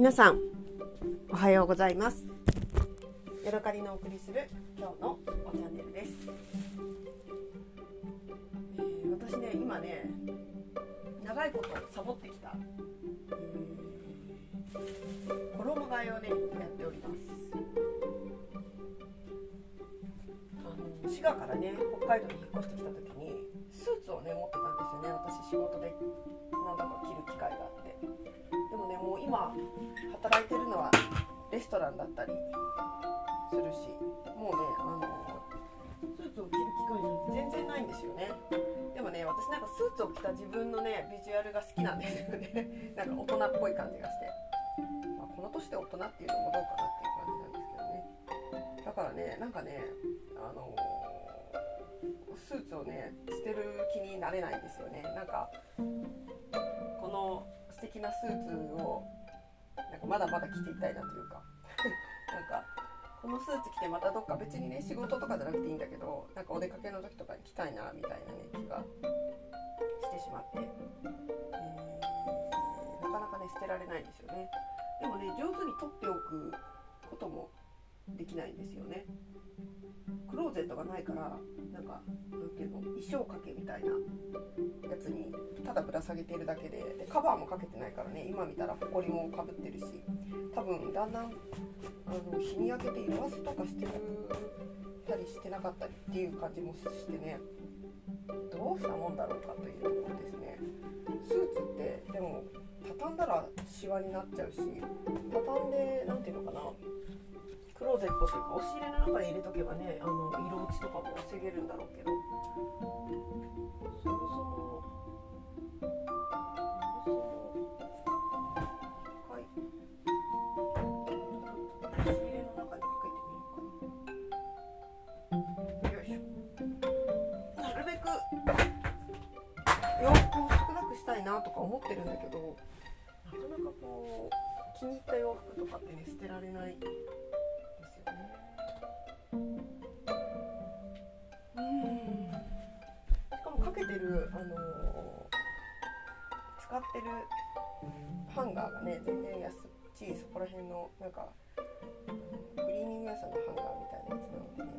皆さんおはようございます。ヤドカリのお送りする今日のおチャンネルです、えー、私ね今ね長いことサボってきた、えー、衣替えをねやっております。あの滋賀からね北海道に引っ越してきた時にスーツをね持ってたんですよね私仕事で。何だか着る機会があって。でもねもう今働いてるのはレストランだったりするしもうねあのスーツを着る機会全然ないんですよね。でもね私なんかスーツを着た自分のねビジュアルが好きなんですよね。なんか大人っぽい感じがして、まあ、この年で大人っていうのもどうかなっていう感じなんですけどね。だからねなんかねあのスーツをね捨てる気になれないんですよね。なんかこの素敵なスーツをなんかまだまだ着ていたいなというか。なんかこのスーツ着てまたどっか別にね仕事とかじゃなくていいんだけどなんかお出かけの時とかに着たいなみたいなね気がしてしまって、えー、なかなかね捨てられないんですよね。でもね上手に取っておくこともできないんですよね。クローゼットがないからなんかなんていうの衣装掛けみたいなやつにただぶら下げてるだけででカバーもかけてないからね今見たらホコリもかぶってるし多分だんだんあの日に焼けて色あせとかしてるたりしてなかったりっていう感じもしてねどうしたもんだろうかというところですね。スーツってでも畳んだらシワになっちゃうし畳んで何ていうのかなクローゼットというか押し入れの中に入れとけばねあの色落ちとかも防げるんだろうけど。そもそもはい。押し入れの中にかけてみようかな。よいしょ。なるべく洋服を少なくしたいなとか思ってるんだけどなかなかこう気に入った洋服とかってね捨てられない。けてる、あのー、使ってるハンガーがね全然安いそこら辺のなんかクリーニング屋さんのハンガーみたいなやつなのでね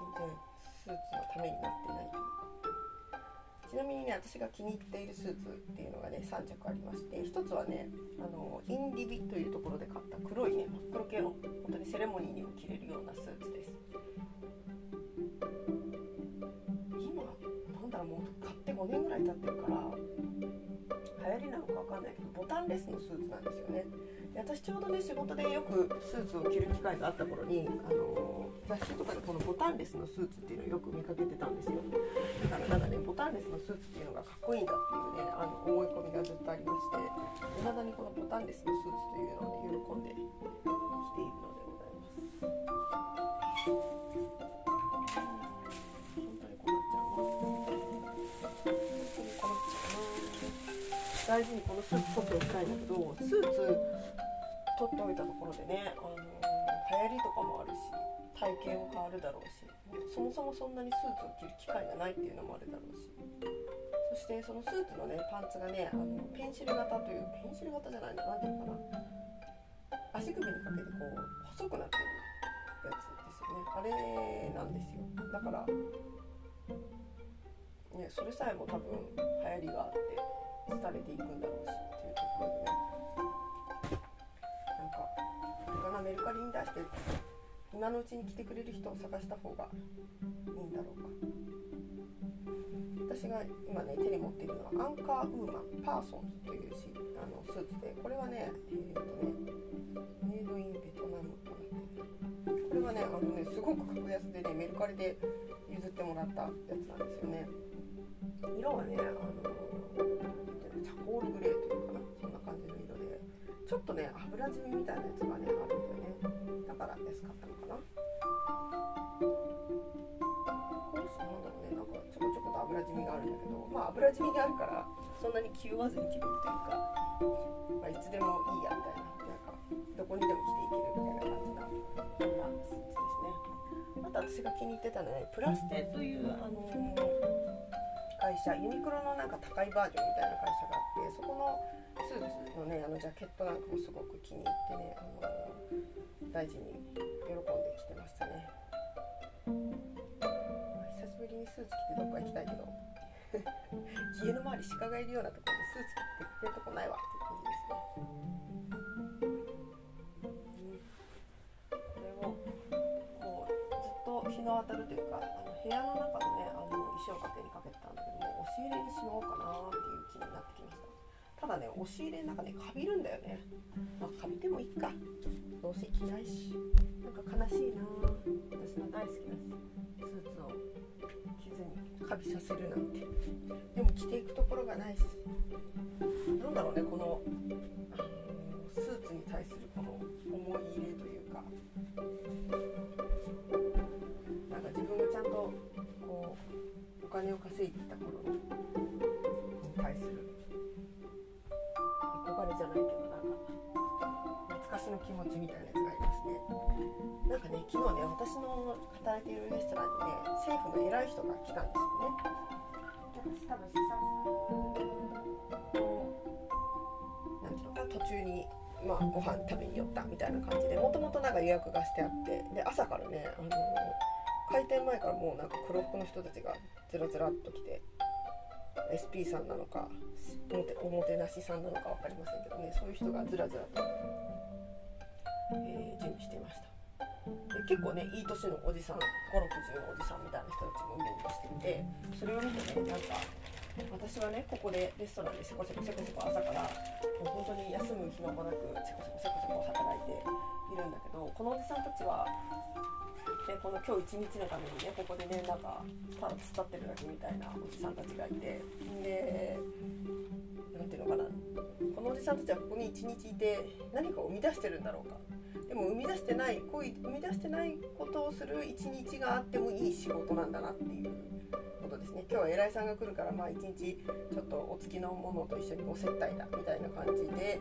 全然スーツのためになってない。ちなみにね私が気に入っているスーツっていうのがね3着ありまして1つはねあのインディビというところで買った黒いね真っ黒系の本当にセレモニーにも着れるようなスーツです。5年ぐらい経ってるから流行りなのか分かんないけどボタンレスのスーツなんですよね。で私ちょうどね仕事でよくスーツを着る機会があった頃に、あの雑誌とかでこのボタンレスのスーツっていうのをよく見かけてたんですよ。だからなんかねボタンレスのスーツっていうのがかっこいいんだっていうねあの思い込みがずっとありましていまだにこのボタンレスのスーツというのをね喜んで着ているのでございます。大事にこのスーツ取っておきたいんだけどスーツ取っておいたところでね、あの、流行りとかもあるし体型も変わるだろうしそもそもそんなにスーツを着る機会がないっていうのもあるだろうし。そしてそのスーツのねパンツがねあのペンシル型というペンシル型じゃないの何ていうのかな。足首にかけてこう細くなってるやつですよね。あれなんですよ。だからねそれさえも多分流行りがあって。廃れていくんだろうしっていうところでねなんかあれかなメルカリに出して今のうちに来てくれる人を探した方がいいんだろうか私が今ね手に持っているのはアンカーウーマンパーソンズというしあのスーツでこれはねえー、っとね Made in Vietnam となってるこれはねあのねすごく格安でねメルカリで譲ってもらったやつなんですよね色はねあのチャコールグレーというかなそんな感じの色でちょっとね油染みみたいなやつがねあるんだよねだから安かったのかな少しなんだろうねなんかちょこちょこと油染みがあるんだけどまあ油染みがあるからそんなに気負わずに着れるというか、まあ、いつでもいいやみたいななんかどこにでも着ていけるみたいな感じなそんなスーツですねあと私が気に入ってたのはねプラステというあのー会社ユニクロのなんか高いバージョンみたいな会社があってそこのスーツのねあのジャケットなんかもすごく気に入ってね、あの大事に喜んで着てましたね。久しぶりにスーツ着てどっか行きたいけど。家の周り鹿がいるようなところでスーツ着て行ってるとこないわっていう感じですね。これをもうずっと日の当たるというかあの部屋の中のねあの石を勝手にかけてたんだけども押し入れにしまおうかなっていう気になってきました。ただね押し入れの中ねカビるんだよね。まあカビてもいいか。どうせ着ないし。なんか悲しいな。私の大好きなスーツを着ずにカビさせるなんて。でも着ていくところがないし。なんだろうねこのスーツに対するこの思い入れというか。なんか自分がちゃんとこう金を稼いでいた頃に対する憧れじゃないけどなんか懐かしの気持ちみたいなやつがありますねなんかね昨日ね私の働いているレストランにね政府の偉い人が来たんですよね。私多分視察のなんていうのかな途中にまあ、ご飯食べに寄ったみたいな感じでもともとなんか予約がしてあってで朝からね、あの開店前からもうなんか黒服の人たちがずらずらっと来て SP さんなのかおもてなしさんなのか分かりませんけどね。そういう人がずらずらと、えー準備していました。で結構ねいい年のおじさん560のおじさんみたいな人たちも準備していて。それを見てねなんか私はねここでレストランでせこせこせこせこ朝からもう本当に休む暇もなくせこせこせこせこ働いているんだけどこのおじさんたちは、この今日一日のためにねここでねなんかただ突っ立ってるだけみたいなおじさんたちがいて。でなんていうのかな。このおじさんたちはここに一日いて何かを生み出してるんだろうか。でも生み出してないこういう生み出してないことをする一日があってもいい仕事なんだなっていう。ことですね。今日は偉いさんが来るからまあ一日ちょっとお付きのものと一緒にお接待だみたいな感じで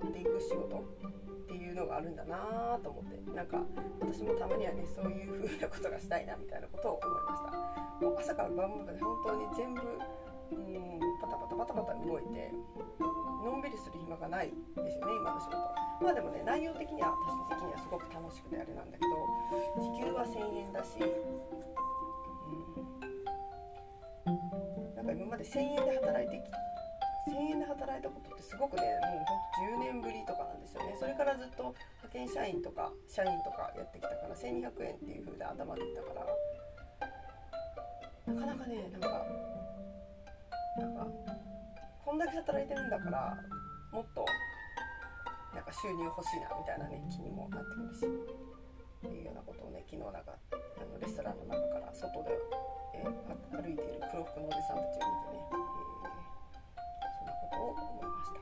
回っていく仕事。っていうのがあるんだなと思ってなんか私もたまにはねそういう風なことがしたいなみたいなことを思いました。もう朝から晩まで本当に全部うんパタパタパタパタ動いてのんびりする暇がないですよね今の仕事。まあでもね内容的には私的にはすごく楽しくてあれなんだけど時給は1000円だし、うん、なんか今まで1000円で働いてき1000円で働いたことってすごくねもうほんと10年ぶりとかなんですよね。それからずっと派遣社員とか社員とかやってきたから1200円っていう風で頭できたから。なかなかねなんかなんかこんだけ働いてるんだからもっとなんか収入欲しいなみたいなね気にもなってくるし。っていうようなことをね昨日なんかあのレストランの中から外で、えー歩いている黒服のおじさんたちを見てね、えーことを思いました。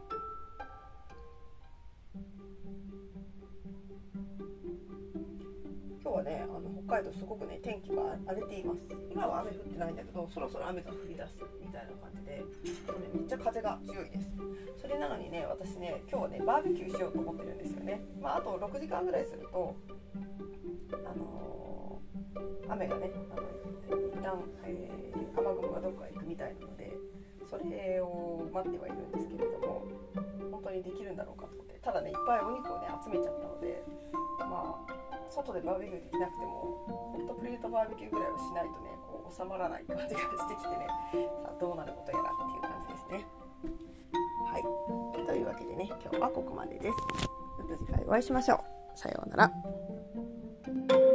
今日はねあの北海道すごくね天気が荒れています。今は雨降ってないんだけどそろそろ雨が降り出すみたいな感じでこれめっちゃ風が強いです。それなのにね私ね今日はねバーベキューしようと思ってるんですよね。まああと6時間ぐらいするとあのー雨がねあの一旦、えー雨雲がどっか行くみたいなのでそれ待ってはいるんですけれども本当にできるんだろうかと思ってただねいっぱいお肉をね集めちゃったのでまあ外でバーベキューできなくてもホットプレートバーベキューぐらいはしないとねこう収まらない感じがしてきてねさあどうなることやらっていう感じですね。はい。というわけでね今日はここまでです。また次回お会いしましょう。さようなら。